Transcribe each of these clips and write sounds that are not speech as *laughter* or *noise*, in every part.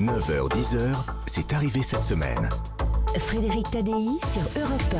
9h-10h, c'est arrivé cette semaine. Frédéric Tadei sur Europe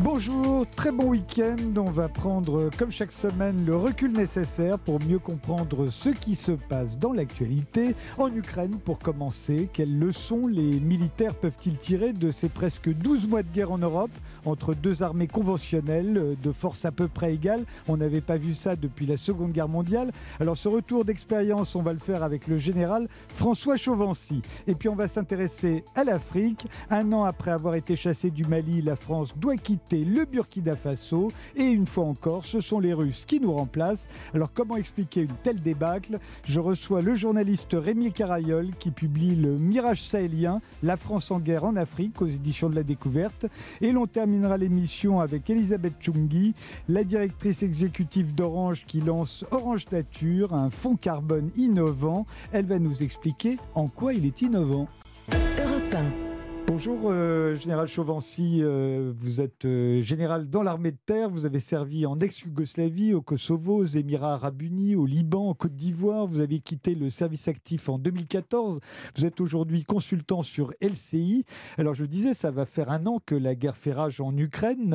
Bonjour, très bon week-end. On va prendre, comme chaque semaine, le recul nécessaire pour mieux comprendre ce qui se passe dans l'actualité. En Ukraine, pour commencer, quelles leçons les militaires peuvent-ils tirer de ces presque 12 mois de guerre en Europe? Entre deux armées conventionnelles de force à peu près égale On n'avait pas vu ça depuis la Seconde Guerre mondiale. Alors ce retour d'expérience, on va le faire avec le général François Chauvency. Et puis on va s'intéresser à l'Afrique. Un an après avoir été chassé du Mali, la France doit quitter le Burkina Faso. Et une fois encore, ce sont les Russes qui nous remplacent. Alors comment expliquer une telle débâcle? Je reçois le journaliste Rémi Carayol qui publie le Mirage sahélien, la France en guerre en Afrique aux éditions de la Découverte. Et terminera l'émission avec Elisabeth Chungi, la directrice exécutive d'Orange qui lance Orange Nature, un fonds carbone innovant. Elle va nous expliquer en quoi il est innovant. Bonjour, euh, Général Chauvency. Euh, vous êtes euh, général dans l'armée de terre. Vous avez servi en ex-Yougoslavie, au Kosovo, aux Émirats arabes unis, au Liban, en Côte d'Ivoire. Vous avez quitté le service actif en 2014. Vous êtes aujourd'hui consultant sur LCI. Alors, je disais, ça va faire un an que la guerre fait rage en Ukraine.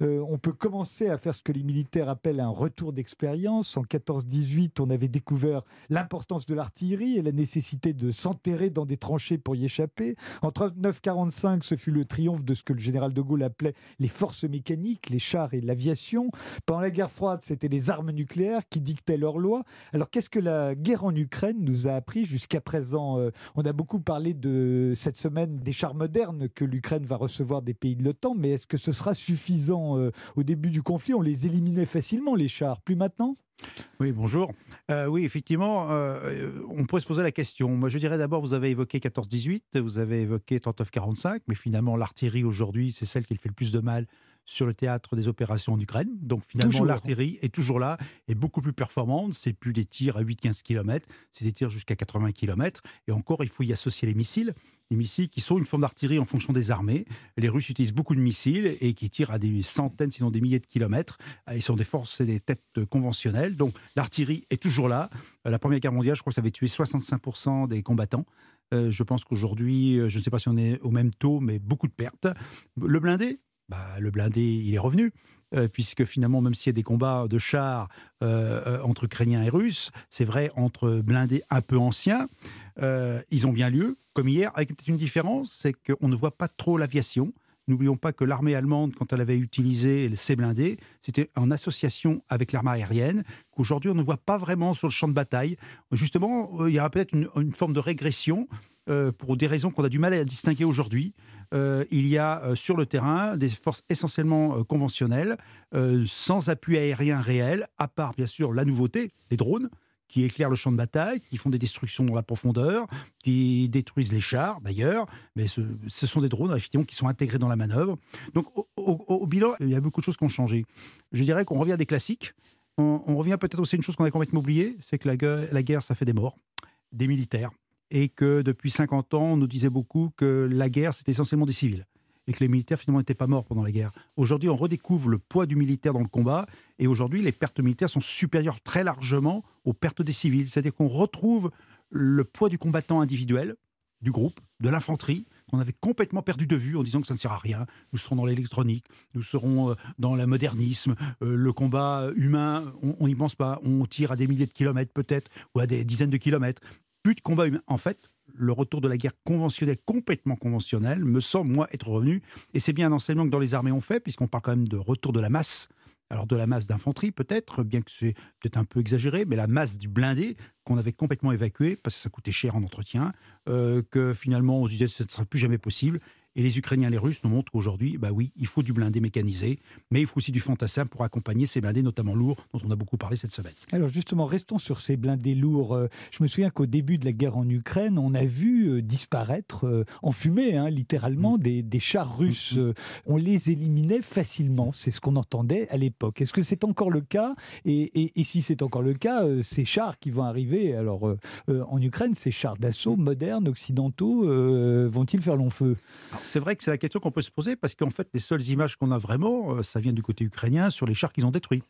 on peut commencer à faire ce que les militaires appellent un retour d'expérience. En 14-18, on avait découvert l'importance de l'artillerie et la nécessité de s'enterrer dans des tranchées pour y échapper. En 39 45, ce fut le triomphe de ce que le général de Gaulle appelait les forces mécaniques, les chars et l'aviation. Pendant la guerre froide, c'était les armes nucléaires qui dictaient leurs lois. Alors qu'est-ce que la guerre en Ukraine nous a appris jusqu'à présent euh, On a beaucoup parlé de cette semaine des chars modernes que l'Ukraine va recevoir des pays de l'OTAN, mais est-ce que ce sera suffisant euh, Au début du conflit, on les éliminait facilement, les chars. Plus maintenant? Oui, bonjour. Euh, oui, effectivement, euh, on pourrait se poser la question. Moi, je dirais d'abord, vous avez évoqué 14-18, vous avez évoqué 39-45, mais finalement, l'artillerie aujourd'hui, c'est celle qui fait le plus de mal sur le théâtre des opérations en Ukraine. Donc finalement, l'artillerie est toujours là, est beaucoup plus performante. C'est plus des tirs à 8-15 km, c'est des tirs jusqu'à 80 km. Et encore, il faut y associer les missiles des missiles qui sont une forme d'artillerie en fonction des armées. Les Russes utilisent beaucoup de missiles et qui tirent à des centaines, sinon des milliers de kilomètres. Ils sont des forces et des têtes conventionnelles. Donc l'artillerie est toujours là. La Première Guerre mondiale, je crois que ça avait tué 65% des combattants. Euh, je pense qu'aujourd'hui, euh, je ne sais pas si on est au même taux, mais beaucoup de pertes. Le blindé, bah, le blindé, il est revenu. Euh, puisque finalement, même s'il y a des combats de chars entre Ukrainiens et Russes, c'est vrai entre blindés un peu anciens, ils ont bien lieu comme hier, avec peut-être une différence, c'est qu'on ne voit pas trop l'aviation. N'oublions pas que l'armée allemande, quand elle avait utilisé ses blindés, c'était en association avec l'armée aérienne, qu'aujourd'hui on ne voit pas vraiment sur le champ de bataille. Justement, euh, il y aura peut-être une, forme de régression euh, pour des raisons qu'on a du mal à distinguer aujourd'hui. Euh, il y a sur le terrain des forces essentiellement conventionnelles, sans appui aérien réel, à part bien sûr la nouveauté, les drones qui éclairent le champ de bataille, qui font des destructions dans la profondeur, qui détruisent les chars d'ailleurs, mais ce, sont des drones effectivement qui sont intégrés dans la manœuvre. Donc au, bilan, il y a beaucoup de choses qui ont changé. Je dirais qu'on revient à des classiques. On, revient peut-être aussi à une chose qu'on a complètement oubliée, c'est que la guerre, ça fait des morts, des militaires, et que depuis 50 ans, on nous disait beaucoup que la guerre, c'était essentiellement des civils et que les militaires finalement n'étaient pas morts pendant la guerre. Aujourd'hui, on redécouvre le poids du militaire dans le combat et aujourd'hui, les pertes militaires sont supérieures très largement aux pertes des civils. C'est-à-dire qu'on retrouve le poids du combattant individuel, du groupe, de l'infanterie, qu'on avait complètement perdu de vue en disant que ça ne sert à rien. Nous serons dans l'électronique, nous serons euh, dans le modernisme, euh, le combat humain, on n'y pense pas. On tire à des milliers de kilomètres peut-être, ou à des dizaines de kilomètres. Plus de combat. En fait, le retour de la guerre conventionnelle, complètement conventionnelle, me semble, moi, être revenu. Et c'est bien un enseignement que dans les armées on fait, puisqu'on parle quand même de retour de la masse. Alors de la masse d'infanterie peut-être, bien que c'est peut-être un peu exagéré, mais la masse du blindé qu'on avait complètement évacué parce que ça coûtait cher en entretien, euh, que finalement on se disait que ce ne sera plus jamais possible. Et les Ukrainiens et les Russes nous montrent qu'aujourd'hui, bah oui, il faut du blindé mécanisé, mais il faut aussi du fantassin pour accompagner ces blindés, notamment lourds, dont on a beaucoup parlé cette semaine. Alors justement, restons sur ces blindés lourds. Euh, je me souviens qu'au début de la guerre en Ukraine, on a vu euh, disparaître euh, en fumée, hein, littéralement, mm. des, chars russes. Mm, mm. On les éliminait facilement. C'est ce qu'on entendait à l'époque. Est-ce que c'est encore le cas? Et, et, si c'est encore le cas, ces chars qui vont arriver alors en Ukraine, ces chars d'assaut modernes, occidentaux, vont-ils faire long feu? C'est vrai que c'est la question qu'on peut se poser parce qu'en fait, les seules images qu'on a vraiment, euh, ça vient du côté ukrainien sur les chars qu'ils ont détruits.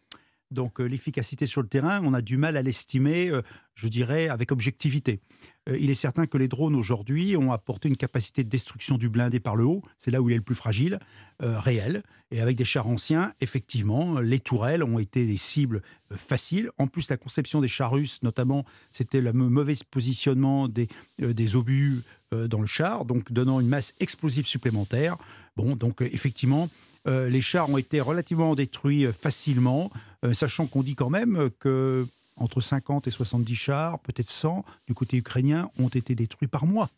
Donc euh, l'efficacité sur le terrain, on a du mal à l'estimer, euh, je dirais, avec objectivité. Euh, il est certain que les drones aujourd'hui ont apporté une capacité de destruction du blindé par le haut, c'est là où il est le plus fragile, réel. Et avec des chars anciens, effectivement, les tourelles ont été des cibles faciles. En plus, la conception des chars russes, notamment, c'était le mauvais positionnement des, des obus dans le char, donc donnant une masse explosive supplémentaire. Bon, donc effectivement, euh, les chars ont été relativement détruits euh, facilement, euh, sachant qu'on dit quand même que entre 50 et 70 chars, peut-être 100 du côté ukrainien, ont été détruits par mois.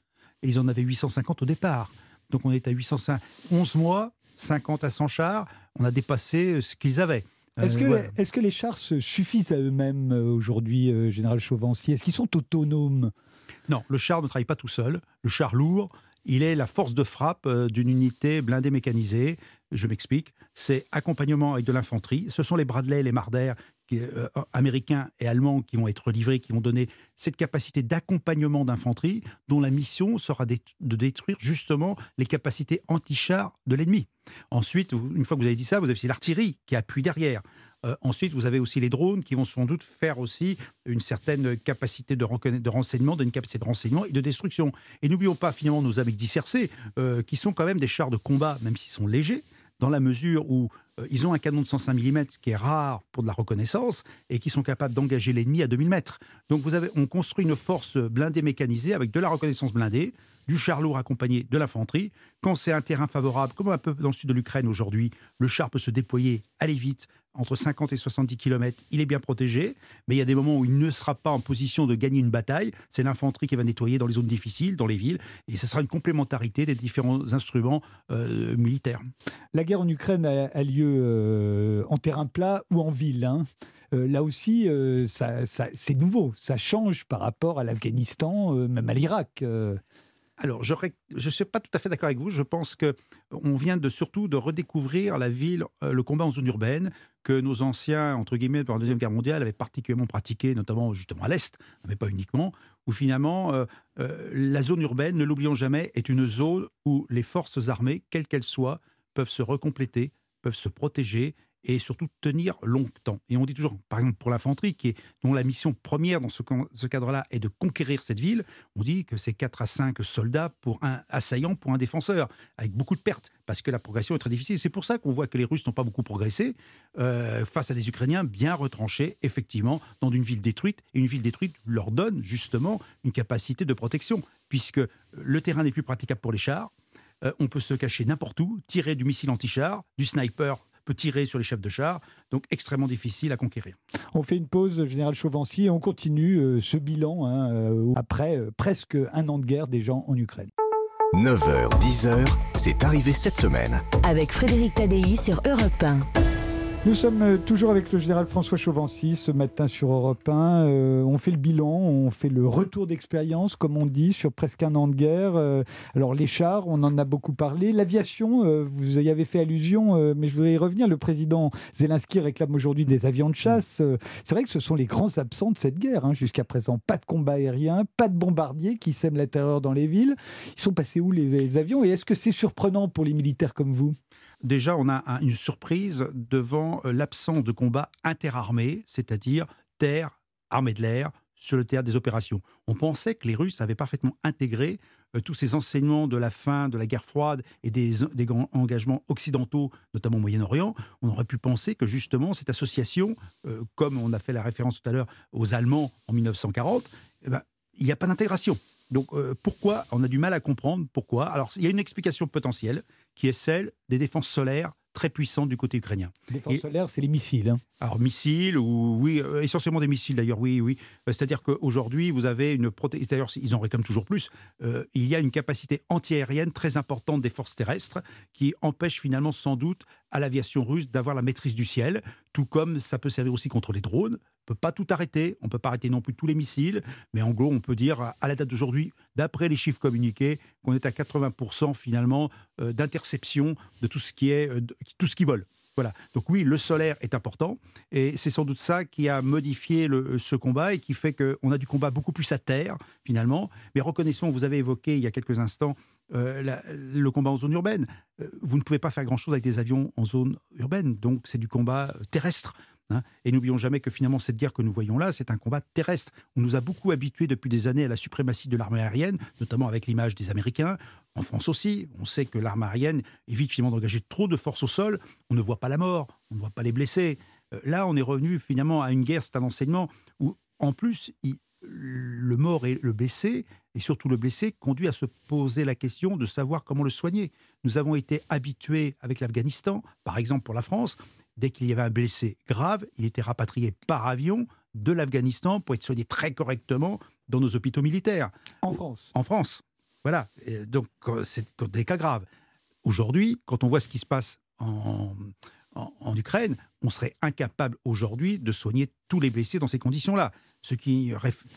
Et ils en avaient 850 au départ. Donc on est à 805, 11 mois, 50 à 100 chars, on a dépassé ce qu'ils avaient. Est-ce que, que, les chars se suffisent à eux-mêmes aujourd'hui, Général Chauvency Est-ce qu'ils sont autonomes? Non, le char ne travaille pas tout seul. Le char lourd, il est la force de frappe d'une unité blindée mécanisée. Je m'explique. C'est accompagnement avec de l'infanterie. Ce sont les Bradley, les Marder euh, américains et allemands qui vont être livrés, qui vont donner cette capacité d'accompagnement d'infanterie, dont la mission sera de détruire justement les capacités anti-chars de l'ennemi. Ensuite, une fois que vous avez dit ça, vous avez aussi l'artillerie qui appuie derrière. Euh, ensuite, vous avez aussi les drones qui vont sans doute faire aussi une certaine capacité de, renseignement, d'une capacité de renseignement et de destruction. Et n'oublions pas finalement nos amis euh, qui sont quand même des chars de combat, même s'ils sont légers, dans la mesure où euh, ils ont un canon de 105 mm, ce qui est rare pour de la reconnaissance, et qui sont capables d'engager l'ennemi à 2000 mètres. Donc vous avez, on construit une force blindée mécanisée avec de la reconnaissance blindée, du char lourd accompagné de l'infanterie. Quand c'est un terrain favorable, comme un peu dans le sud de l'Ukraine aujourd'hui, le char peut se déployer, aller vite, entre 50 et 70 km, il est bien protégé, mais il y a des moments où il ne sera pas en position de gagner une bataille. C'est l'infanterie qui va nettoyer dans les zones difficiles, dans les villes, et ce sera une complémentarité des différents instruments euh, militaires. La guerre en Ukraine a, lieu euh, en terrain plat ou en ville. Hein. Euh, là aussi, c'est nouveau, ça change par rapport à l'Afghanistan, même à l'Irak. Alors, je ne suis pas tout à fait d'accord avec vous. Je pense que on vient de surtout de redécouvrir la ville, euh, le combat en zone urbaine que nos anciens, entre guillemets, pendant la Deuxième Guerre mondiale, avaient particulièrement pratiqué, notamment justement à l'Est, mais pas uniquement, où finalement, euh, euh, la zone urbaine, ne l'oublions jamais, est une zone où les forces armées, quelles qu'elles soient, peuvent se recompléter, peuvent se protéger et surtout tenir longtemps. Et on dit toujours, par exemple pour l'infanterie, qui dont la mission première dans ce, ce cadre-là est de conquérir cette ville, on dit que c'est 4 à 5 soldats pour un assaillant, pour un défenseur, avec beaucoup de pertes, parce que la progression est très difficile. C'est pour ça qu'on voit que les Russes n'ont pas beaucoup progressé euh, face à des Ukrainiens bien retranchés, effectivement, dans une ville détruite. Et une ville détruite leur donne justement une capacité de protection, puisque le terrain n'est plus praticable pour les chars. Euh, on peut se cacher n'importe où, tirer du missile anti-char, du sniper peut tirer sur les chefs de char, donc extrêmement difficile à conquérir. On fait une pause, Général Chauvency, et on continue euh, ce bilan hein, euh, après euh, presque un an de guerre des gens en Ukraine. 9h, 10h, c'est arrivé cette semaine. Avec Frédéric Tadei sur Europe 1. Nous sommes euh, toujours avec le général François Chauvency ce matin sur Europe 1. Euh, on fait le bilan, on fait le retour d'expérience, comme on dit, sur presque un an de guerre. Euh, alors les chars, on en a beaucoup parlé. L'aviation, vous y avez fait allusion, mais je voudrais y revenir. Le président Zelensky réclame aujourd'hui des avions de chasse. C'est vrai que ce sont les grands absents de cette guerre. Hein, jusqu'à présent, pas de combat aérien, pas de bombardiers qui sèment la terreur dans les villes. Ils sont passés où les avions? Et est-ce que c'est surprenant pour les militaires comme vous? Déjà, on a une surprise devant euh, l'absence de combat interarmés, c'est-à-dire terre, armée de l'air, sur le théâtre des opérations. On pensait que les Russes avaient parfaitement intégré euh, tous ces enseignements de la fin de la guerre froide et des, engagements occidentaux, notamment au Moyen-Orient. On aurait pu penser que justement cette association, euh, comme on a fait la référence tout à l'heure aux Allemands en 1940, eh ben, il n'y a pas d'intégration. Donc pourquoi? On a du mal à comprendre pourquoi. Alors il y a une explication potentielle, qui est celle des défenses solaires très puissantes du côté ukrainien. Les défenses solaires, c'est les missiles. Hein. Alors missiles, ou oui, euh, essentiellement des missiles d'ailleurs, oui, oui. Euh, c'est-à-dire qu'aujourd'hui, vous avez une protection, d'ailleurs, ils en réclament toujours plus, euh, il y a une capacité antiaérienne très importante des forces terrestres qui empêche finalement sans doute à l'aviation russe d'avoir la maîtrise du ciel, tout comme ça peut servir aussi contre les drones. On ne peut pas tout arrêter, on ne peut pas arrêter non plus tous les missiles, mais en gros, on peut dire à la date d'aujourd'hui, d'après les chiffres communiqués, qu'on est à 80% finalement euh, d'interception de tout ce qui est euh, tout ce qui vole. Voilà. Donc oui, le solaire est important et c'est sans doute ça qui a modifié le, ce combat et qui fait qu'on a du combat beaucoup plus à terre finalement. Mais reconnaissons, vous avez évoqué il y a quelques instants euh, le combat en zone urbaine. vous ne pouvez pas faire grand-chose avec des avions en zone urbaine, donc c'est du combat terrestre. Hein. Et n'oublions jamais que finalement, cette guerre que nous voyons là, c'est un combat terrestre. On nous a beaucoup habitués depuis des années à la suprématie de l'armée aérienne, notamment avec l'image des Américains. En France aussi, on sait que l'armée aérienne évite finalement d'engager trop de forces au sol. On ne voit pas la mort, on ne voit pas les blessés. Euh, là, on est revenu finalement à une guerre, c'est un enseignement où, en plus, le mort et le blessé, et surtout le blessé, conduit à se poser la question de savoir comment le soigner. Nous avons été habitués avec l'Afghanistan, par exemple pour la France, dès qu'il y avait un blessé grave, il était rapatrié par avion de l'Afghanistan pour être soigné très correctement dans nos hôpitaux militaires. En France En France. Voilà. donc, c'est des cas graves. Aujourd'hui, quand on voit ce qui se passe en, en, Ukraine, on serait incapable aujourd'hui de soigner tous les blessés dans ces conditions-là. Ce qui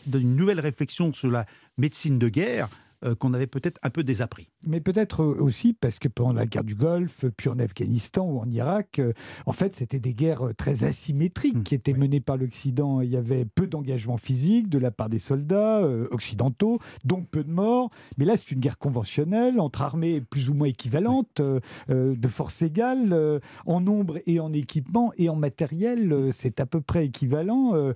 donne une nouvelle réflexion sur la médecine de guerre euh, qu'on avait peut-être un peu désappris. Mais peut-être aussi parce que pendant la guerre du Golfe, puis en Afghanistan ou en Irak, euh, en fait, c'était des guerres très asymétriques mmh, qui étaient menées par l'Occident. Il y avait peu d'engagement physique de la part des soldats euh, occidentaux, donc peu de morts. Mais là, c'est une guerre conventionnelle entre armées plus ou moins équivalentes, de force égale, en nombre et en équipement et en matériel. c'est à peu près équivalent.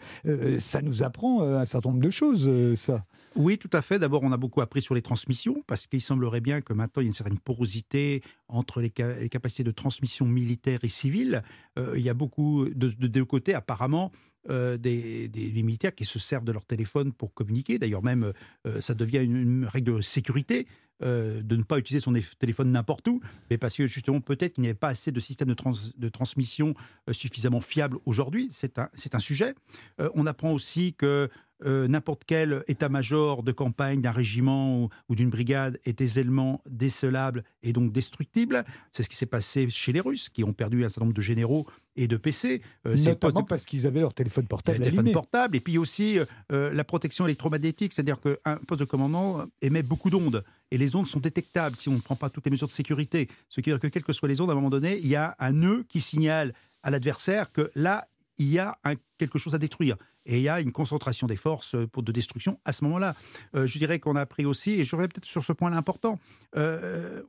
ça nous apprend un certain nombre de choses, ça. Oui, tout à fait. D'abord, on a beaucoup appris sur les transmissions, parce qu'il semblerait bien que maintenant, il y a une certaine porosité entre les, capacités de transmission militaire et civile. Euh, il y a beaucoup, de, deux côtés, apparemment, euh, des, militaires qui se servent de leur téléphone pour communiquer. D'ailleurs, même, euh, ça devient une, règle de sécurité. de ne pas utiliser son téléphone n'importe où, mais parce que justement peut-être qu'il n'y avait pas assez de systèmes de, de transmission suffisamment fiables aujourd'hui. C'est un, un, sujet. on apprend aussi que euh, n'importe quel état-major de campagne d'un régiment ou, d'une brigade est aisément décelable et donc destructible. C'est ce qui s'est passé chez les Russes, qui ont perdu un certain nombre de généraux et de PC. Euh, Notamment parce qu'ils avaient leur téléphone portable. téléphone portable, et puis aussi euh, la protection électromagnétique, c'est-à-dire qu'un poste de commandant émet beaucoup d'ondes, et les ondes sont détectables si on ne prend pas toutes les mesures de sécurité. Ce qui veut dire que, quelles que soient les ondes, à un moment donné, il y a un nœud qui signale à l'adversaire que là, il y a quelque chose à détruire. Et il y a une concentration des forces euh, pour de destruction à ce moment-là. Euh, je dirais qu'on a appris aussi, et je reviens peut-être sur ce point-là important, euh,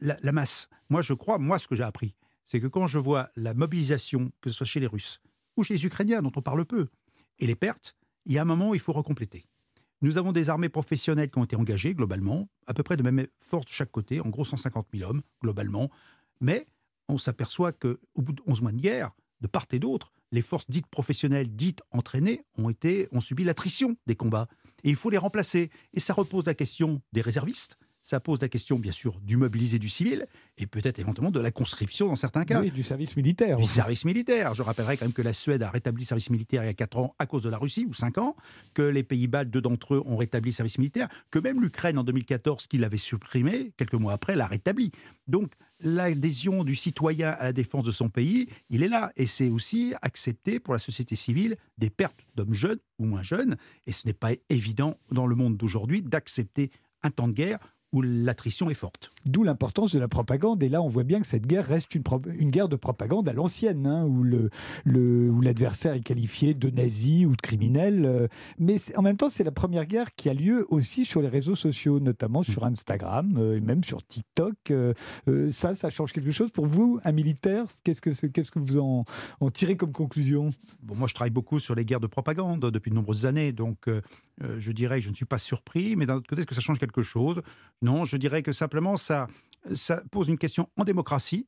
la, masse. Moi, je crois, moi, ce que j'ai appris, c'est que quand je vois la mobilisation, que ce soit chez les Russes ou chez les Ukrainiens, dont on parle peu, et les pertes, il y a un moment où il faut recompléter. Nous avons des armées professionnelles qui ont été engagées globalement, à peu près de même force de chaque côté, en gros 150 000 hommes globalement, mais on s'aperçoit qu'au bout de 11 mois de guerre, de part et d'autre, les forces dites professionnelles, dites entraînées, ont, été, ont subi l'attrition des combats. Et il faut les remplacer. Et ça repose la question des réservistes, ça pose la question, bien sûr, du mobilisé du civil et peut-être éventuellement de la conscription dans certains cas. Oui, du service militaire. Du service militaire. Je rappellerai quand même que la Suède a rétabli le service militaire il y a 4 ans à cause de la Russie, ou 5 ans, que les Pays-Bas, deux d'entre eux, ont rétabli le service militaire, que même l'Ukraine en 2014, qui l'avait supprimé, quelques mois après, l'a rétabli. Donc l'adhésion du citoyen à la défense de son pays, il est là. Et c'est aussi accepté pour la société civile des pertes d'hommes jeunes ou moins jeunes. Et ce n'est pas évident dans le monde d'aujourd'hui d'accepter un temps de guerre où l'attrition est forte. D'où l'importance de la propagande. Et là, on voit bien que cette guerre reste une, une guerre de propagande à l'ancienne, hein, où, le, le, où l'adversaire est qualifié de nazi ou de criminel. Euh, mais en même temps, c'est la première guerre qui a lieu aussi sur les réseaux sociaux, notamment sur Instagram euh, et même sur TikTok. Euh, ça, ça change quelque chose pour vous, un militaire? Qu'est-ce que, c'est, qu'est-ce que vous en, en, tirez comme conclusion? Bon, Moi, je travaille beaucoup sur les guerres de propagande depuis de nombreuses années. Donc, je dirais que je ne suis pas surpris. Mais d'un autre côté, est-ce que ça change quelque chose? Non, je dirais que simplement ça, pose une question en démocratie.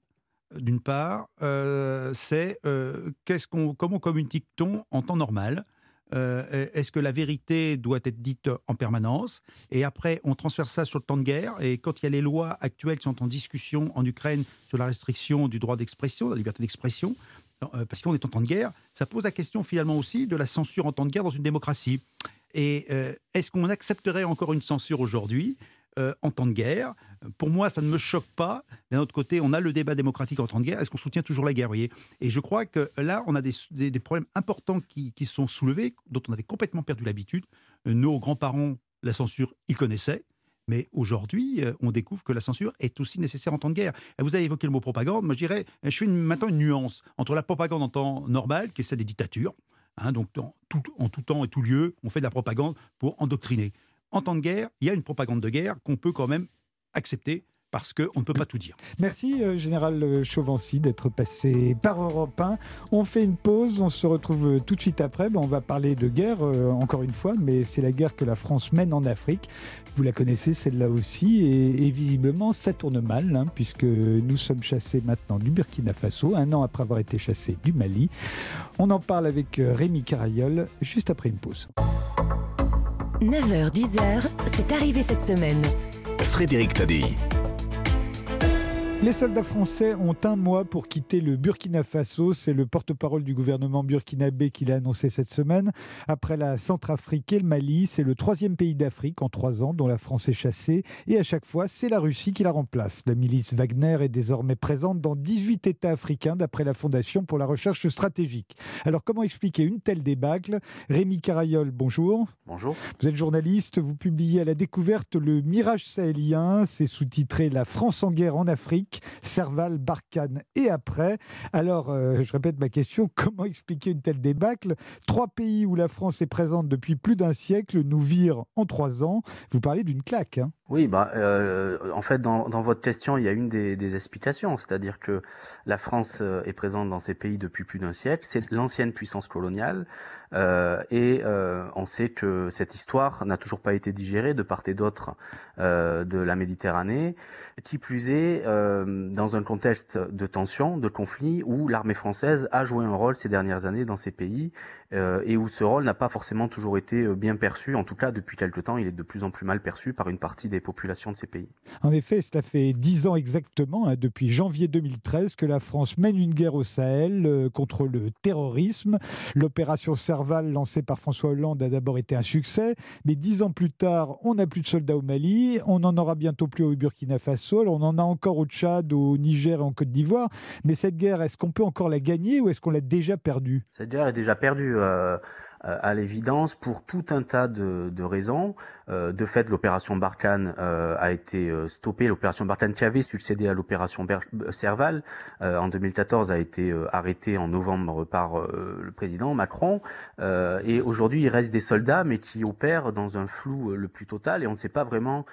D'une part, euh, c'est euh, qu'on, comment communique-t-on en temps normal euh, Est-ce que la vérité doit être dite en permanence Et après, on transfère ça sur le temps de guerre. Et quand il y a les lois actuelles qui sont en discussion en Ukraine sur la restriction du droit d'expression, la liberté d'expression, parce qu'on est en temps de guerre, ça pose la question finalement aussi de la censure en temps de guerre dans une démocratie. Et est-ce qu'on accepterait encore une censure aujourd'hui euh, en temps de guerre. Pour moi, ça ne me choque pas. D'un autre côté, on a le débat démocratique en temps de guerre. Est-ce qu'on soutient toujours la guerre Et je crois que là, on a des, problèmes importants qui, sont soulevés, dont on avait complètement perdu l'habitude. Nos grands-parents, la censure, ils connaissaient. Mais aujourd'hui, euh, on découvre que la censure est aussi nécessaire en temps de guerre. Vous avez évoqué le mot propagande. Moi, je dirais, je fais maintenant une nuance entre la propagande en temps normal, qui est celle des dictatures, hein, donc en tout temps et tout lieu, on fait de la propagande pour endoctriner en temps de guerre, il y a une propagande de guerre qu'on peut quand même accepter parce qu'on ne peut pas tout dire. Merci, euh, Général Chauvency, d'être passé par Europe 1. On fait une pause, on se retrouve tout de suite après. on va parler de guerre, encore une fois, mais c'est la guerre que la France mène en Afrique. Vous la connaissez, celle-là aussi, et, visiblement, ça tourne mal, hein, puisque nous sommes chassés maintenant du Burkina Faso, un an après avoir été chassés du Mali. On en parle avec Rémi Carayol, juste après une pause. 9h-10h, c'est arrivé cette semaine. Frédéric Tadei. Les soldats français ont un mois pour quitter le Burkina Faso. C'est le porte-parole du gouvernement burkinabé qui l'a annoncé cette semaine. Après la Centrafrique et le Mali, c'est le troisième pays d'Afrique en trois ans dont la France est chassée. Et à chaque fois, c'est la Russie qui la remplace. La milice Wagner est désormais présente dans 18 États africains d'après la Fondation pour la recherche stratégique. Alors comment expliquer une telle débâcle? Rémi Carayol, bonjour. Bonjour. Vous êtes journaliste, vous publiez à la découverte Le Mirage sahélien. C'est sous-titré La France en guerre en Afrique. Serval, Barkhane et après. Alors, euh, je répète ma question, *laughs* comment expliquer une telle débâcle? Trois pays où la France est présente depuis plus d'un siècle nous virent en trois ans. Vous parlez d'une claque. Hein oui, bah, euh, en fait, dans, votre question, il y a une des, explications, c'est-à-dire que la France euh, est présente dans ces pays depuis plus d'un siècle. C'est l'ancienne puissance coloniale. et on sait que cette histoire n'a toujours pas été digérée de part et d'autre de la Méditerranée. Qui plus est, euh, dans un contexte de tension, de conflit, où l'armée française a joué un rôle ces dernières années dans ces pays euh, et où ce rôle n'a pas forcément toujours été euh, bien perçu. En tout cas, depuis quelque temps, il est de plus en plus mal perçu par une partie des populations de ces pays. En effet, cela fait dix ans exactement, hein, depuis janvier 2013, que la France mène une guerre au Sahel euh, contre le terrorisme. L'opération Serval, lancée par François Hollande, a d'abord été un succès, mais dix ans plus tard, on n'a plus de soldats au Mali, on en aura bientôt plus au Burkina Faso, on en a encore au Tchad, au Niger et en Côte d'Ivoire. Mais cette guerre, est-ce qu'on peut encore la gagner ou est-ce qu'on l'a déjà perdue? Cette guerre est déjà perdue. Euh, euh, à l'évidence pour tout un tas de, raisons. Euh, de fait, l'opération Barkhane a été stoppée. L'opération Barkhane qui avait succédé à l'opération Serval en 2014 a été arrêtée en novembre par le président Macron. et aujourd'hui, il reste des soldats, mais qui opèrent dans un flou le plus total et on ne sait pas vraiment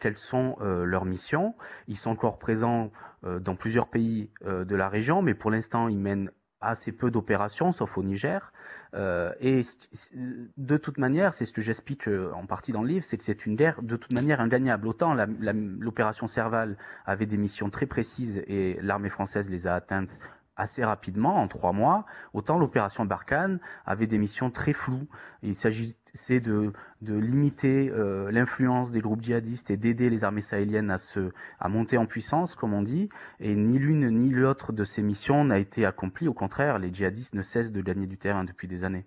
quelles sont leurs missions. Ils sont encore présents dans plusieurs pays de la région, mais pour l'instant, ils mènent assez peu d'opérations, sauf au Niger. Euh, et de toute manière, c'est ce que j'explique euh, en partie dans le livre, c'est que c'est une guerre de toute manière ingagnable. Autant l'opération Serval avait des missions très précises et l'armée française les a atteintes assez rapidement, en trois mois, autant l'opération Barkhane avait des missions très floues. Il s'agissait de, limiter euh, l'influence des groupes djihadistes et d'aider les armées sahéliennes à, se, monter en puissance, comme on dit, et ni l'une ni l'autre de ces missions n'a été accomplie. Au contraire, les djihadistes ne cessent de gagner du terrain depuis des années.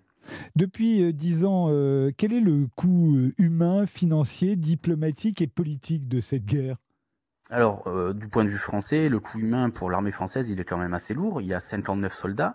Depuis euh, dix ans, euh, quel est le coût humain, financier, diplomatique et politique de cette guerre? Alors, euh, du point de vue français, le coût humain pour l'armée française, il est quand même assez lourd. Il y a 59 soldats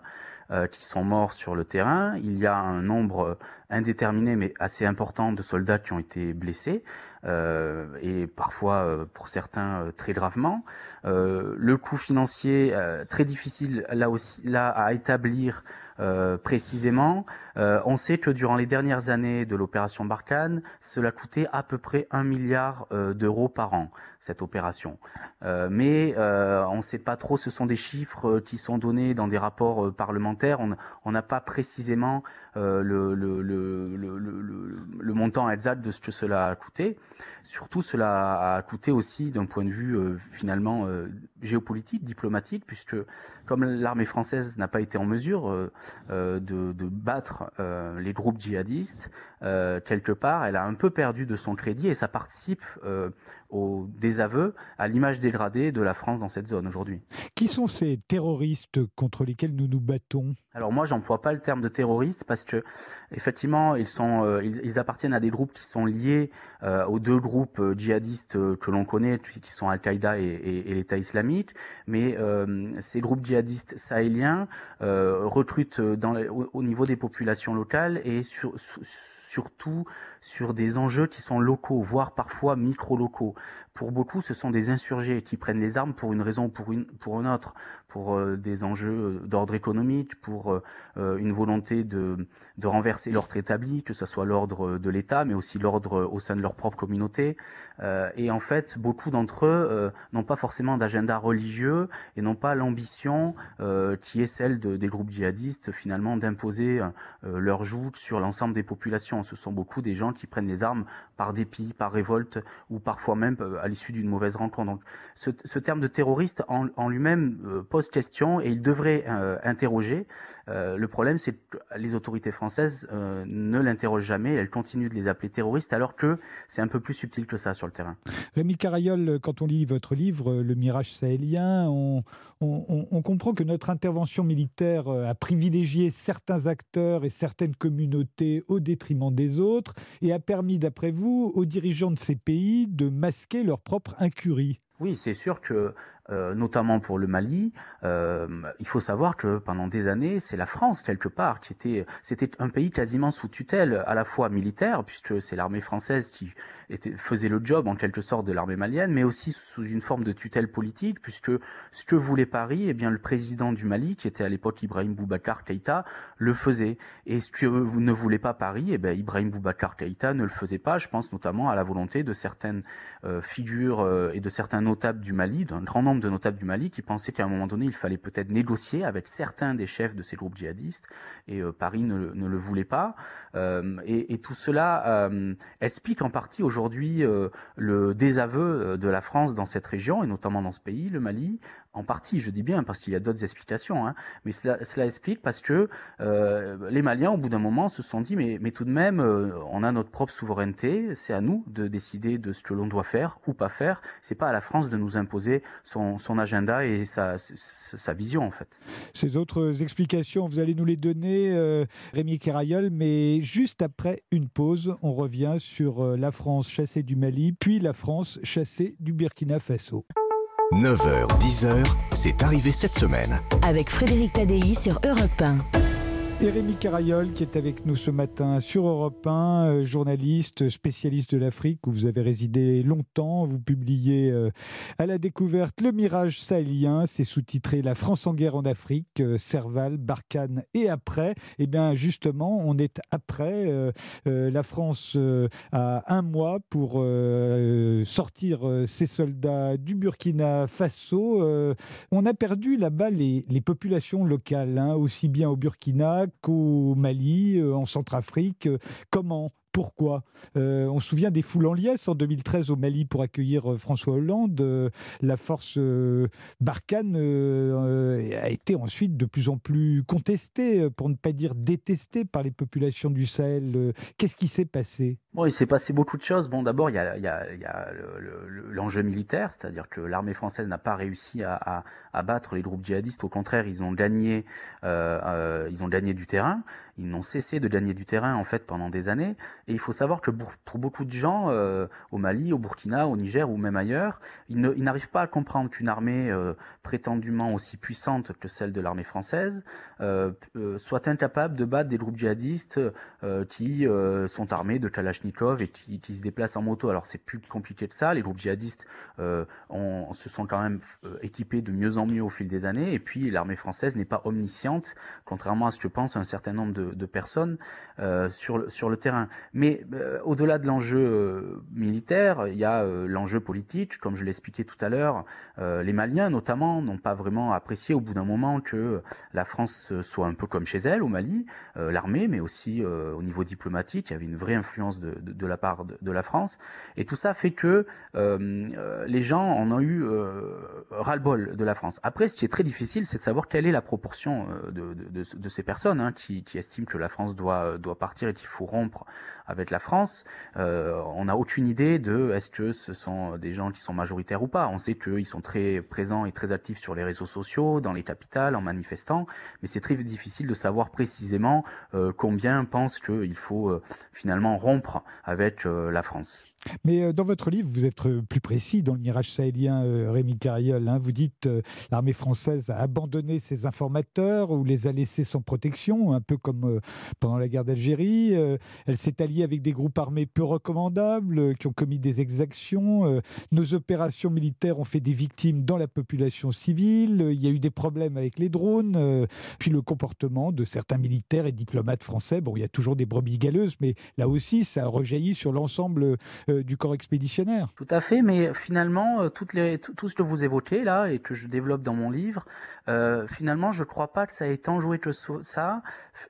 euh, qui sont morts sur le terrain. Il y a un nombre indéterminé mais assez important de soldats qui ont été blessés euh, et parfois pour certains très gravement. le coût financier très difficile là aussi là à établir euh, précisément. Euh, on sait que durant les dernières années de l'opération Barkhane, cela coûtait à peu près un milliard euh, d'euros par an, cette opération. mais on ne sait pas trop, ce sont des chiffres qui sont donnés dans des rapports parlementaires. On n'a pas précisément le, le, le, le, montant exact de ce que cela a coûté. Surtout, cela a coûté aussi d'un point de vue finalement géopolitique, diplomatique, puisque comme l'armée française n'a pas été en mesure euh, euh, de, battre euh, les groupes djihadistes, quelque part, elle a un peu perdu de son crédit et ça participe au désaveu, à l'image dégradée de la France dans cette zone aujourd'hui. Qui sont ces terroristes contre lesquels nous nous battons? Alors moi, j'emploie pas le terme de terroriste parce que effectivement, ils sont, ils, appartiennent à des groupes qui sont liés aux deux groupes djihadistes que l'on connaît, qui sont Al-Qaïda et, et l'État islamique. Mais ces groupes djihadistes sahéliens euh, recrutent dans au, niveau des populations locales et surtout sur des enjeux qui sont locaux, voire parfois micro-locaux. Pour beaucoup, ce sont des insurgés qui prennent les armes pour une raison ou pour une, pour une autre, pour euh, des enjeux d'ordre économique, pour euh, euh, une volonté de, de renverser l'ordre établi, que ce soit l'ordre de l'État, mais aussi l'ordre au sein de leur propre communauté. et en fait, beaucoup d'entre eux n'ont pas forcément d'agenda religieux et n'ont pas l'ambition qui est celle de, des groupes djihadistes, finalement, d'imposer leur joug sur l'ensemble des populations. Ce sont beaucoup des gens qui prennent les armes par dépit, par révolte, ou parfois même à l'issue d'une mauvaise rencontre. Donc, ce, ce, terme de terroriste en, en lui-même pose question et il devrait euh, interroger. Euh, le problème, c'est que les autorités françaises euh, ne l'interrogent jamais. Elles continuent de les appeler terroristes alors que c'est un peu plus subtil que ça sur le terrain. Rémi Carayol, quand on lit votre livre, Le Mirage sahélien, on, on, on comprend que notre intervention militaire a privilégié certains acteurs et certaines communautés au détriment des autres et a permis, d'après vous, aux dirigeants de ces pays de masquer leur propre incurie. Oui, c'est sûr que euh, notamment pour le Mali, euh, il faut savoir que pendant des années, c'est la France quelque part qui était, c'était un pays quasiment sous tutelle à la fois militaire, puisque c'est l'armée française qui était, faisait le job en quelque sorte de l'armée malienne, mais aussi sous une forme de tutelle politique, puisque ce que voulait Paris, eh bien le président du Mali, qui était à l'époque Ibrahim Boubacar Keïta, le faisait. Et ce que ne voulez pas Paris, eh bien Ibrahim Boubacar Keïta ne le faisait pas. Je pense notamment à la volonté de certaines euh, figures euh, et de certains notables du Mali, d'un grand nombre de notables du Mali, qui pensaient qu'à un moment donné, il fallait peut-être négocier avec certains des chefs de ces groupes djihadistes, et euh, Paris ne, ne, le voulait pas. Et, et, tout cela explique en partie aujourd'hui aujourd'hui euh, le désaveu euh, de la France dans cette région, et notamment dans ce pays, le Mali, en partie, je dis bien, parce qu'il y a d'autres explications, hein, mais cela, explique parce que euh, les Maliens, au bout d'un moment, se sont dit, mais, tout de même, euh, on a notre propre souveraineté, c'est à nous de décider de ce que l'on doit faire ou pas faire, c'est pas à la France de nous imposer son, agenda et sa, sa, vision, en fait. Ces autres explications, vous allez nous les donner, euh, Rémi Kerayol, mais juste après une pause, on revient sur euh, la France chassée du Mali, puis la France chassée du Burkina Faso. 9h, 10h, c'est arrivé cette semaine. Avec Frédéric Tadei sur Europe 1. Rémi Carayol qui est avec nous ce matin sur Europe 1, euh, journaliste, spécialiste de l'Afrique où vous avez résidé longtemps. Vous publiez euh, à la découverte Le Mirage sahélien, c'est sous-titré La France en guerre en Afrique, euh, Serval, Barkhane et après. Eh bien justement, on est après. la France a un mois pour sortir ses soldats du Burkina Faso. on a perdu là-bas les, les, populations locales, hein, aussi bien au Burkina qu'au Mali, euh, en Centrafrique. Euh, comment pourquoi euh, On se souvient des foules en liesse en 2013 au Mali pour accueillir François Hollande. la force Barkhane a été ensuite de plus en plus contestée, pour ne pas dire détestée par les populations du Sahel. Qu'est-ce qui s'est passé? Bon, il s'est passé beaucoup de choses. Bon, d'abord, il y a, l'enjeu militaire, c'est-à-dire que l'armée française n'a pas réussi à, à, battre les groupes djihadistes. Au contraire, ils ont gagné, euh, euh, ils ont gagné du terrain. Ils n'ont cessé de gagner du terrain en fait pendant des années. Et il faut savoir que pour, beaucoup de gens euh, au Mali, au Burkina, au Niger ou même ailleurs, ils n'arrivent pas à comprendre qu'une armée euh, prétendument aussi puissante que celle de l'armée française euh, euh soit incapable de battre des groupes djihadistes qui sont armés de Kalachnikov et qui, se déplacent en moto. Alors c'est plus compliqué que ça. Les groupes djihadistes euh, se sont quand même euh, équipés de mieux en mieux au fil des années. Et puis l'armée française n'est pas omnisciente, contrairement à ce que pensent un certain nombre de, personnes euh, sur, sur le terrain. Mais au-delà de l'enjeu militaire, il y a l'enjeu politique. Comme je l'expliquais tout à l'heure, les Maliens notamment n'ont pas vraiment apprécié au bout d'un moment que la France soit un peu comme chez elle au Mali, l'armée, mais aussi au niveau diplomatique, il y avait une vraie influence de, de, la part de, la France. Et tout ça fait que euh, euh, les gens en ont eu euh, ras-le-bol de la France. Après, ce qui est très difficile, c'est de savoir quelle est la proportion de, de, ces personnes hein, qui, qui, estiment que la France doit, doit partir et qu'il faut rompre avec la France. on n'a aucune idée de est-ce que ce sont des gens qui sont majoritaires ou pas. On sait qu'ils sont très présents et très actifs sur les réseaux sociaux, dans les capitales, en manifestant, mais c'est très difficile de savoir précisément combien pensent qu'il faut finalement rompre avec euh, la France. Mais euh, dans votre livre, vous êtes euh, plus précis dans le mirage sahélien, euh, Rémi Carriol. Hein. vous dites l'armée française a abandonné ses informateurs ou les a laissés sans protection, un peu comme pendant la guerre d'Algérie. elle s'est alliée avec des groupes armés peu recommandables qui ont commis des exactions. nos opérations militaires ont fait des victimes dans la population civile. Il y a eu des problèmes avec les drones. puis le comportement de certains militaires et diplomates français. Bon, il y a toujours des brebis galeuses, mais là aussi, ça a rejailli sur l'ensemble euh, du corps expéditionnaire. Tout à fait, mais finalement, euh, tout, ce que vous évoquez là et que je développe dans mon livre, euh, finalement, je ne crois pas que ça ait tant joué que ça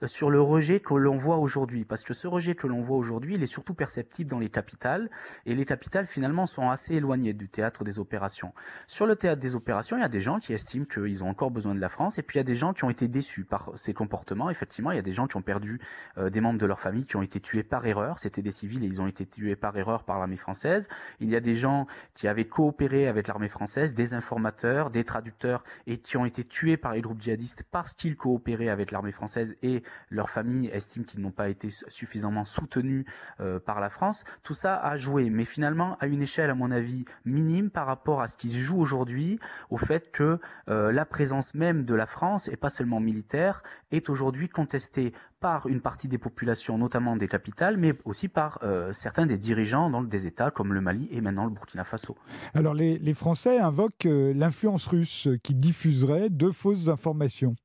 sur le rejet que l'on voit aujourd'hui. Parce que ce rejet que l'on voit aujourd'hui, il est surtout perceptible dans les capitales. Et les capitales, finalement, sont assez éloignées du théâtre des opérations. Sur le théâtre des opérations, il y a des gens qui estiment qu'ils ont encore besoin de la France. Et puis, il y a des gens qui ont été déçus par ces comportements. Effectivement, il y a des gens qui ont perdu des membres de leur famille, qui ont été tués par erreur. C'était des civils et ils ont été tués par erreur par l'armée française. Il y a des gens qui avaient coopéré avec l'armée française, des informateurs, des traducteurs, et qui ont été tués par les groupes djihadistes parce qu'ils coopéraient avec l'armée française et leurs familles estiment qu'ils n'ont pas été suffisamment soutenus euh, par la France. Tout ça a joué, mais finalement à une échelle, à mon avis, minime par rapport à ce qui se joue aujourd'hui, au fait que euh, la présence même de la France, et pas seulement militaire, est aujourd'hui contestée par une partie des populations, notamment des capitales, mais aussi par euh, certains des dirigeants dans des États comme le Mali et maintenant le Burkina Faso. Alors les, les Français invoquent euh, l'influence russe qui diffuserait de fausses informations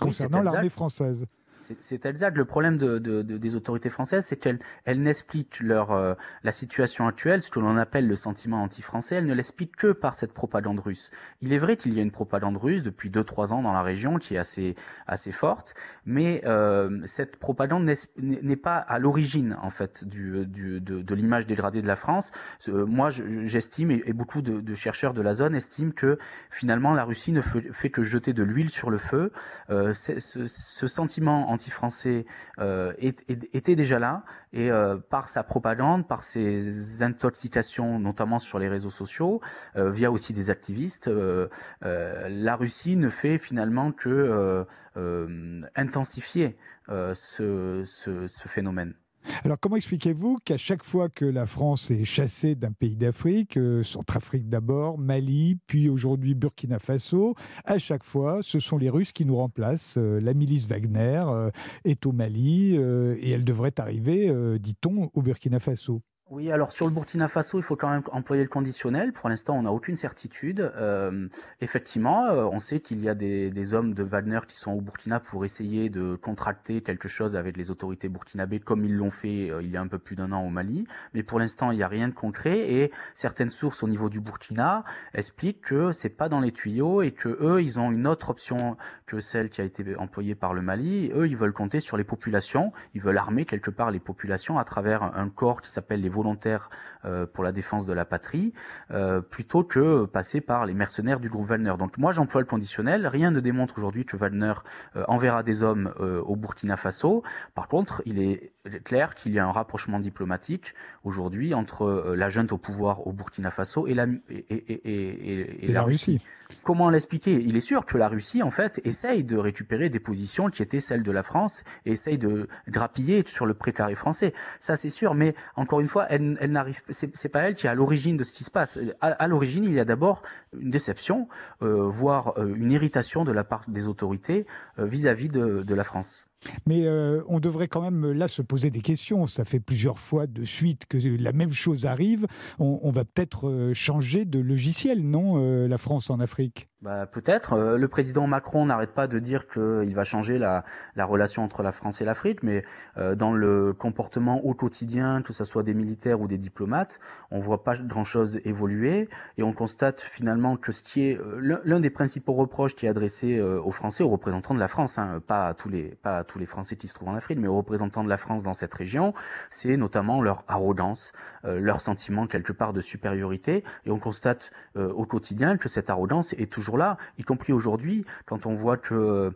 concernant l'armée française. C'est exact. Le problème de, de, des autorités françaises, c'est qu'elles elles, n'expliquent leur euh, la situation actuelle, ce que l'on appelle le sentiment anti-français, elles ne l'expliquent que par cette propagande russe. Il est vrai qu'il y a une propagande russe depuis deux trois ans dans la région qui est assez assez forte, mais euh, cette propagande n'est pas à l'origine en fait du, du de, de l'image dégradée de la France. Euh, moi, j'estime et, beaucoup de, de, chercheurs de la zone estiment que finalement la Russie ne fait, fait que jeter de l'huile sur le feu. Euh, ce, ce sentiment anti-français euh, était déjà là et euh, par sa propagande, par ses intoxications, notamment sur les réseaux sociaux, euh, via aussi des activistes, la Russie ne fait finalement que intensifier ce phénomène. Alors comment expliquez-vous qu'à chaque fois que la France est chassée d'un pays d'Afrique, euh, Centrafrique d'abord, Mali, puis aujourd'hui Burkina Faso, à chaque fois ce sont les Russes qui nous remplacent. Euh, la milice Wagner euh, est au Mali et elle devrait arriver, dit-on, au Burkina Faso? Oui, alors sur le Burkina Faso, il faut quand même employer le conditionnel. Pour l'instant, on n'a aucune certitude. Euh, effectivement, euh, on sait qu'il y a des, des, hommes de Wagner qui sont au Burkina pour essayer de contracter quelque chose avec les autorités burkinabées, comme ils l'ont fait euh, il y a un peu plus d'un an au Mali. Mais pour l'instant, il n'y a rien de concret et certaines sources au niveau du Burkina expliquent que c'est pas dans les tuyaux et que eux, ils ont une autre option que celle qui a été employée par le Mali. Eux, ils veulent compter sur les populations. Ils veulent armer quelque part les populations à travers un corps qui s'appelle les volontaires euh, pour la défense de la patrie, euh, plutôt que passer par les mercenaires du groupe Wagner. Donc moi j'emploie le conditionnel. Rien ne démontre aujourd'hui que Wagner euh, enverra des hommes au Burkina Faso. Par contre, il est clair qu'il y a un rapprochement diplomatique aujourd'hui entre la junte au pouvoir au Burkina Faso et la, et, la, Russie. Comment l'expliquer? Il est sûr que la Russie, en fait, essaye de récupérer des positions qui étaient celles de la France et essaye de grappiller sur le précaré français. Ça, c'est sûr. Mais encore une fois, elle, elle n'arrive. C'est pas elle qui est à l'origine de ce qui se passe. À, l'origine, il y a d'abord une déception, euh, voire euh, une irritation de la part des autorités euh, vis-à-vis de, de la France. Mais euh, on devrait quand même là se poser des questions. Ça fait plusieurs fois de suite que la même chose arrive. On, va peut-être euh, changer de logiciel, non, euh, la France en Afrique? Bah, Peut-être. le président Macron n'arrête pas de dire qu'il va changer la, la, relation entre la France et l'Afrique, mais dans le comportement au quotidien, que ce soit des militaires ou des diplomates, on voit pas grand-chose évoluer et on constate finalement que ce qui est l'un des principaux reproches qui est adressé aux Français, aux représentants de la France, hein, pas à tous les, pas à tous les Français qui se trouvent en Afrique, mais aux représentants de la France dans cette région, c'est notamment leur arrogance, euh, leur sentiment quelque part de supériorité. Et on constate euh, au quotidien que cette arrogance est toujours là, y compris aujourd'hui, quand on voit que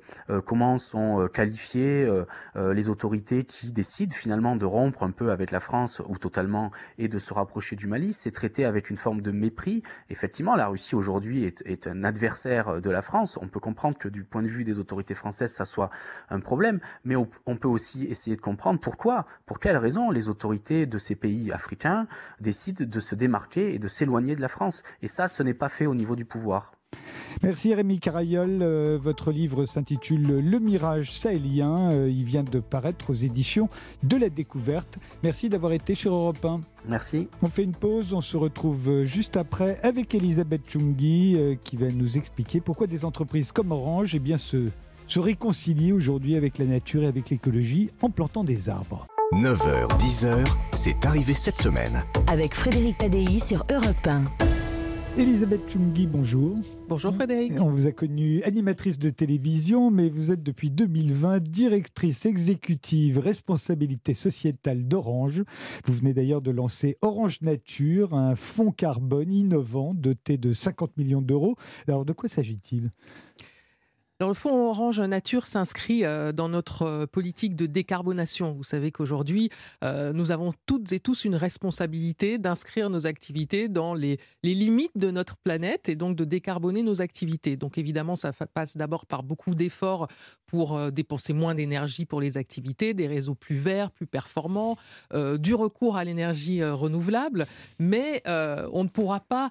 comment sont qualifiées les autorités qui décident finalement de rompre un peu avec la France ou totalement et de se rapprocher du Mali, c'est traité avec une forme de mépris. Effectivement, la Russie aujourd'hui est, est un adversaire de la France. On peut comprendre que du point de vue des autorités françaises, ça soit un problème, mais on peut aussi essayer de comprendre pourquoi, pour quelles raisons les autorités de ces pays africains décident de se démarquer et de s'éloigner de la France. Et ça, ce n'est pas fait au niveau du pouvoir. Merci Rémi Carayol. Euh, votre livre s'intitule Le Mirage sahélien. Euh, il vient de paraître aux éditions de la Découverte. Merci d'avoir été sur Europe 1. Merci. On fait une pause. On se retrouve euh, juste après avec Elisabeth Chungi qui va nous expliquer pourquoi des entreprises comme Orange eh bien, se, se réconcilient aujourd'hui avec la nature et avec l'écologie en plantant des arbres. 9h, 10h, c'est arrivé cette semaine. Avec Frédéric Tadei sur Europe 1. Elisabeth Chungi, bonjour. Bonjour Frédéric. On vous a connue animatrice de télévision, mais vous êtes depuis 2020 directrice exécutive responsabilité sociétale d'Orange. Vous venez d'ailleurs de lancer Orange Nature, un fonds carbone innovant doté de 50 millions d'euros. Alors de quoi s'agit-il? Alors, le Fonds Orange Nature s'inscrit euh, dans notre euh, politique de décarbonation. Vous savez qu'aujourd'hui, euh, nous avons toutes et tous une responsabilité d'inscrire nos activités dans les, limites de notre planète et donc de décarboner nos activités. Donc évidemment, ça passe d'abord par beaucoup d'efforts pour dépenser moins d'énergie pour les activités, des réseaux plus verts, plus performants, du recours à l'énergie renouvelable, mais on ne pourra pas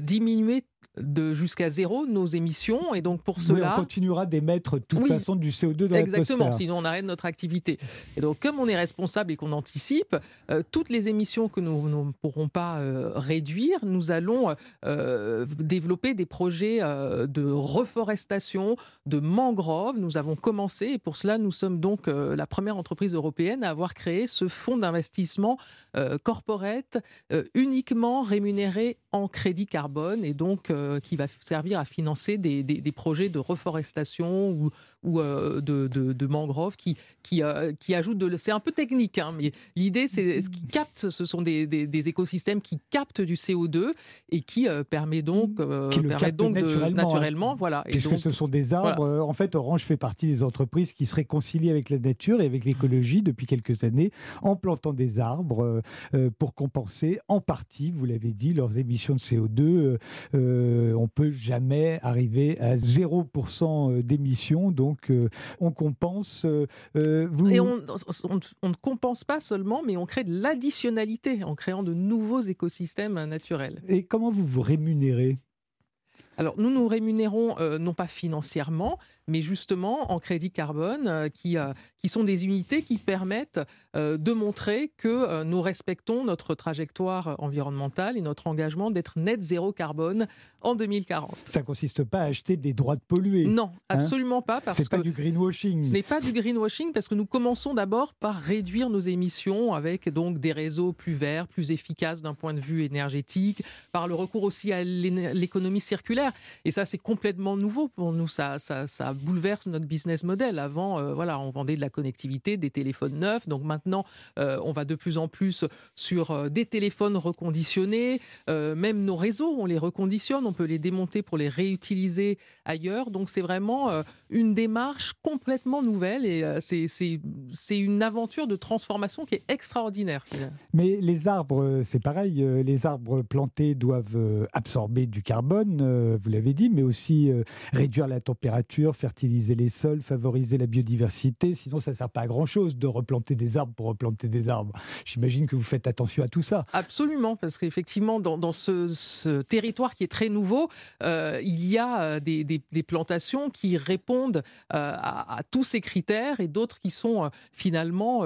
diminuer de jusqu'à zéro nos émissions. Et donc pour cela. on continuera d'émettre de toute façon du CO2 dans Exactement, sinon on arrête notre activité. Et donc comme on est responsable et qu'on anticipe, euh, toutes les émissions que nous ne pourrons pas euh, réduire, nous allons euh, développer des projets de reforestation, de mangroves. Nous avons commencé et pour cela nous sommes donc la première entreprise européenne à avoir créé ce fonds d'investissement corporate uniquement rémunéré en crédit carbone et donc euh, qui va servir à financer des, des, projets de reforestation ou, ou euh, de, de, mangroves qui, qui, euh, qui ajoutent de. C'est un peu technique, hein, mais l'idée, c'est ce qui capte, ce sont des, des, écosystèmes qui captent du CO2 et qui permet donc, qui le donc naturellement, de, naturellement voilà. Puisque ce sont des arbres. En fait, Orange fait partie des entreprises qui se réconcilient avec la nature et avec l'écologie depuis quelques années en plantant des arbres pour compenser en partie, vous l'avez dit, leurs émissions de CO2 euh, on peut jamais arriver à 0% euh, d'émissions, donc euh, on compense. Et on, ne compense pas seulement, mais on crée de l'additionnalité en créant de nouveaux écosystèmes naturels. Et comment vous vous rémunérez? Alors nous nous rémunérons non pas financièrement, mais justement en crédit carbone, qui, qui sont des unités qui permettent euh, de montrer que euh, nous respectons notre trajectoire environnementale et notre engagement d'être net zéro carbone en 2040. Ça consiste pas à acheter des droits de polluer. Non, hein? absolument pas. Parce c'est pas du greenwashing. Ce n'est pas du greenwashing parce que nous commençons d'abord par réduire nos émissions avec donc des réseaux plus verts, plus efficaces d'un point de vue énergétique, par le recours aussi à l'économie circulaire. Et ça, c'est complètement nouveau pour nous. Ça, ça, ça bouleverse notre business model. Avant, euh, voilà, on vendait de la connectivité, des téléphones neufs. Donc maintenant, euh, on va de plus en plus sur euh, des téléphones reconditionnés. Même nos réseaux, on les reconditionne, on peut les démonter pour les réutiliser ailleurs. Donc c'est vraiment une démarche complètement nouvelle et c'est une aventure de transformation qui est extraordinaire. Mais les arbres, c'est pareil. Les arbres plantés doivent absorber du carbone, vous l'avez dit, mais aussi réduire la température, fertiliser les sols, favoriser la biodiversité. Sinon, ça ne sert pas à grand-chose de replanter des arbres pour replanter des arbres. J'imagine que vous faites attention à tout ça. Absolument, parce qu'effectivement, dans, ce, territoire qui est très nouveau, euh, il y a euh, des, plantations qui répondent euh, à, tous ces critères et d'autres qui sont finalement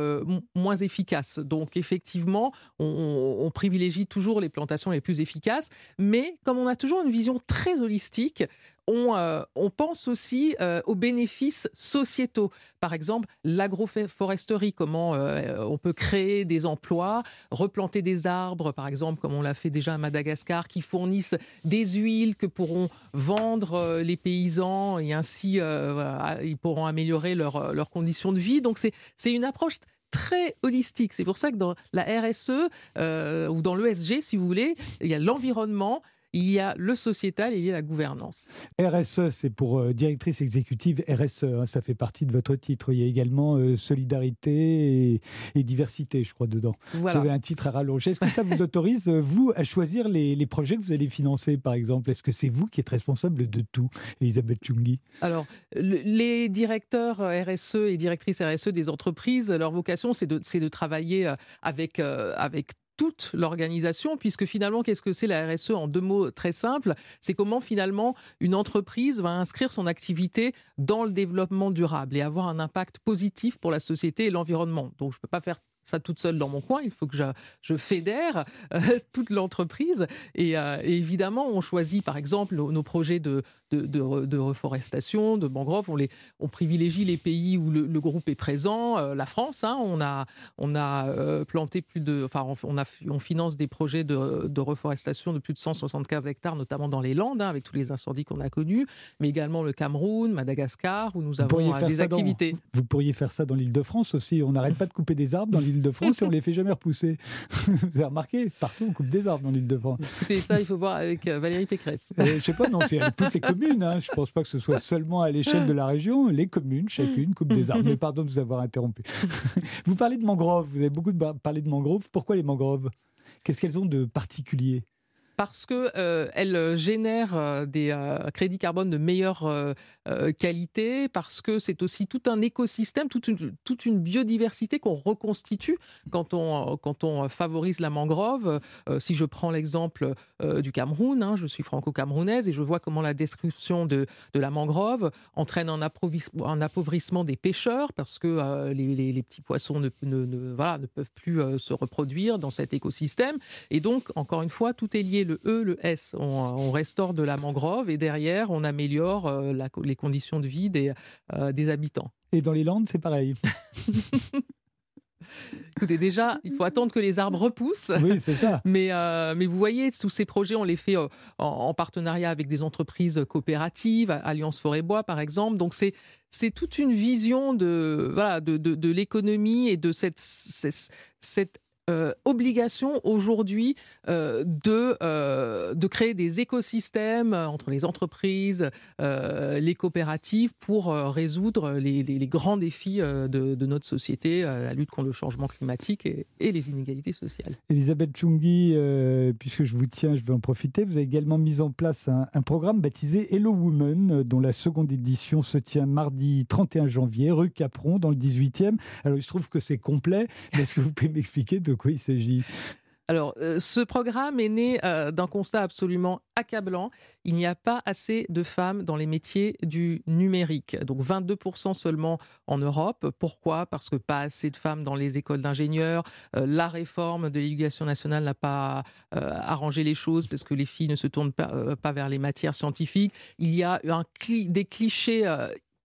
moins efficaces. Donc effectivement, on, on privilégie toujours les plantations les plus efficaces, mais comme on a toujours une vision très holistique, euh, on, pense aussi euh, aux bénéfices sociétaux. Par exemple, l'agroforesterie, comment euh, on peut créer des emplois, replanter des arbres, par exemple, comme on l'a fait déjà à Madagascar, qui fournissent des huiles que pourront vendre les paysans et ainsi ils pourront améliorer leurs conditions de vie. Donc c'est une approche très holistique. C'est pour ça que dans la RSE ou dans l'ESG, si vous voulez, il y a l'environnement, il y a le sociétal et il y a la gouvernance. RSE, c'est pour euh, directrice exécutive RSE, hein, ça fait partie de votre titre. Il y a également euh, solidarité et, diversité, je crois, dedans. Vous avez un titre à rallonger. Est-ce que ça vous autorise, euh, vous, à choisir les, les, projets que vous allez financer, par exemple? Est-ce que c'est vous qui êtes responsable de tout, Elisabeth Chungi Alors, les directeurs RSE et directrices RSE des entreprises, leur vocation, c'est de, de, travailler avec, avec toute l'organisation, puisque finalement, qu'est-ce que c'est la RSE en deux mots très simples? C'est comment finalement une entreprise va inscrire son activité dans le développement durable et avoir un impact positif pour la société et l'environnement. Donc je ne peux pas faire ça toute seule dans mon coin, il faut que je, fédère euh, *laughs* toute l'entreprise. Et, euh, évidemment, on choisit par exemple nos projets de, de, reforestation, de mangroves. On, les, on privilégie les pays où le, groupe est présent. Euh, la France, hein, on a, on a planté plus de. Enfin, on, a, on finance des projets de, reforestation de plus de 175 hectares, notamment dans les Landes, hein, avec tous les incendies qu'on a connus, mais également le Cameroun, Madagascar, où nous avons des activités. vous pourriez faire ça dans l'île de France aussi. On n'arrête *laughs* pas de couper des arbres dans l'île de France et on les fait jamais repousser. *laughs* vous avez remarqué Partout, on coupe des arbres dans l'île de France. Écoutez, ça, il faut voir avec Valérie Pécresse. je sais pas, non, c'est toutes les communes Hein. Je ne pense pas que ce soit seulement à l'échelle de la région. Les communes, chacune, coupe des arbres. Mais pardon de vous avoir interrompu. *laughs* vous parlez de mangroves. Vous avez beaucoup parlé de mangroves. Pourquoi les mangroves? Qu'est-ce qu'elles ont de particulier? Parce qu'elles euh, génèrent euh, des euh, crédits carbone de meilleure qualité, parce que c'est aussi tout un écosystème, toute une, biodiversité qu'on reconstitue quand on, favorise la mangrove. si je prends l'exemple du Cameroun, hein, je suis franco-camerounaise et je vois comment la destruction de, la mangrove entraîne un, appauvrissement des pêcheurs, parce que les, petits poissons ne, peuvent plus se reproduire dans cet écosystème. Et donc, encore une fois, tout est lié E, le S. On, restaure de la mangrove et derrière, on améliore euh, les conditions de vie des, euh, des habitants. Et dans les Landes, c'est pareil. *laughs* Écoutez, déjà, il faut attendre que les arbres repoussent. Oui, c'est ça. Mais, euh, mais vous voyez, tous ces projets, on les fait en, partenariat avec des entreprises coopératives, Alliance Forêt-Bois, par exemple. Donc, c'est c'est toute une vision de, voilà, de, de, de l'économie et de cette, cette, cette euh, obligation aujourd'hui euh, de, euh, de créer des écosystèmes entre les entreprises, les coopératives pour résoudre les, grands défis de, notre société, la lutte contre le changement climatique et, les inégalités sociales. Elisabeth Chungi, puisque je vous tiens, je vais en profiter. Vous avez également mis en place un, programme baptisé Hello Woman, dont la seconde édition se tient mardi 31 janvier, rue Capron, dans le 18e. Alors il se trouve que c'est complet, mais est-ce que vous pouvez m'expliquer de quoi il s'agit alors, euh, ce programme est né euh, d'un constat absolument accablant. Il n'y a pas assez de femmes dans les métiers du numérique. Donc, 22% seulement en Europe. Pourquoi? Parce que pas assez de femmes dans les écoles d'ingénieurs. Euh, la réforme de l'éducation nationale n'a pas arrangé les choses parce que les filles ne se tournent pas, pas vers les matières scientifiques. Il y a un, des clichés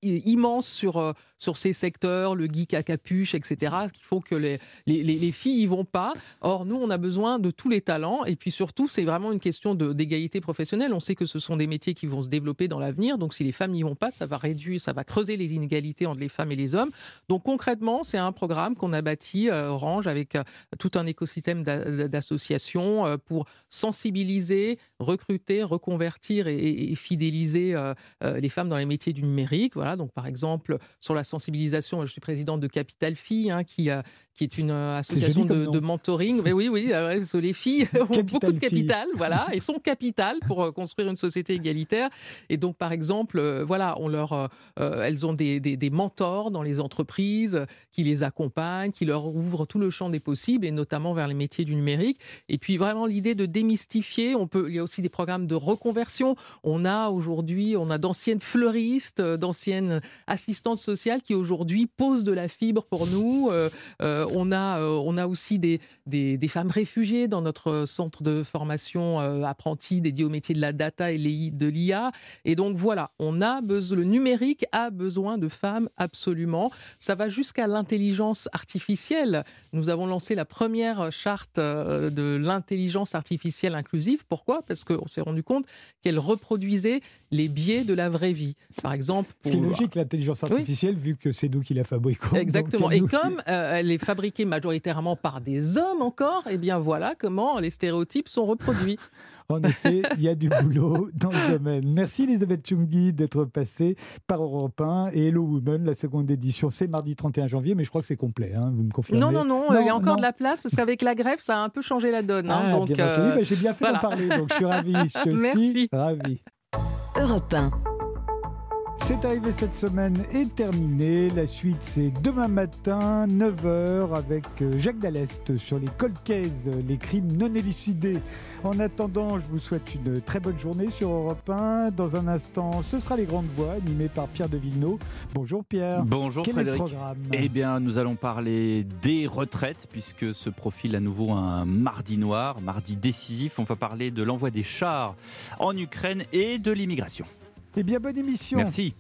immenses sur sur ces secteurs, le geek à capuche, etc., ce qui faut que les, les, les, filles y vont pas. Or, nous, on a besoin de tous les talents. Et puis surtout, c'est vraiment une question d'égalité professionnelle. On sait que ce sont des métiers qui vont se développer dans l'avenir. Donc, si les femmes n'y vont pas, ça va réduire, ça va creuser les inégalités entre les femmes et les hommes. Donc, concrètement, c'est un programme qu'on a bâti, euh, Orange, avec euh, tout un écosystème d'associations euh, pour sensibiliser, recruter, reconvertir et, fidéliser les femmes dans les métiers du numérique. Voilà. Donc, par exemple, sur la sensibilisation. Je suis présidente de Capital Filles, hein, qui, a qui est une euh, association de, mentoring. Mais oui, oui, euh, les filles *laughs* ont beaucoup de capital, *laughs* voilà, et sont capital pour euh, construire une société égalitaire. Et donc, par exemple, voilà, on leur, elles ont des, des, mentors dans les entreprises qui les accompagnent, qui leur ouvrent tout le champ des possibles, et notamment vers les métiers du numérique. Et puis, vraiment, l'idée de démystifier. On peut, il y a aussi des programmes de reconversion. On a aujourd'hui, on a d'anciennes fleuristes, d'anciennes assistantes sociales qui aujourd'hui posent de la fibre pour nous. Euh, on, a, euh, on a aussi des, des, femmes réfugiées dans notre centre de formation euh, apprentis dédié au métier de la data et de l'IA. Et donc voilà, on a besoin, le numérique a besoin de femmes absolument. Ça va jusqu'à l'intelligence artificielle. Nous avons lancé la première charte de l'intelligence artificielle inclusive. Pourquoi? Parce qu'on s'est rendu compte qu'elle reproduisait les biais de la vraie vie. Par exemple, pour... ce qui est logique, l'intelligence artificielle, vu que c'est nous qui la fabriquons. Exactement. Et comme elle est fabriquée majoritairement par des hommes encore, et eh bien voilà comment les stéréotypes sont reproduits. *laughs* En effet, il y a du boulot dans le domaine. Merci Elisabeth Chungi d'être passée par Europe 1 et Hello Women, la seconde édition, c'est mardi 31 janvier, mais je crois que c'est complet, hein, vous me confirmez Non, non, non, il y a encore de la place parce qu'avec la grève, ça a un peu changé la donne. Hein, ah, donc, bien entendu, bah, j'ai bien fait d'en parler, donc je suis ravi. *laughs* Je Merci. suis ravi. Europe 1. C'est arrivé cette semaine et terminé. La suite, c'est demain matin, 9h, avec euh, Jacques Dallest sur les cold cases, les crimes non élucidés. En attendant, je vous souhaite une très bonne journée sur Europe 1. Dans un instant, ce sera Les Grandes Voix, animées par Pierre de Villeneuve. Bonjour Pierre. Bonjour Quel Frédéric. est le programme? Eh bien, nous allons parler des retraites, puisque se profile à nouveau un mardi noir, mardi décisif. On va parler de l'envoi des chars en Ukraine et de l'immigration. Eh bien, bonne émission. Merci.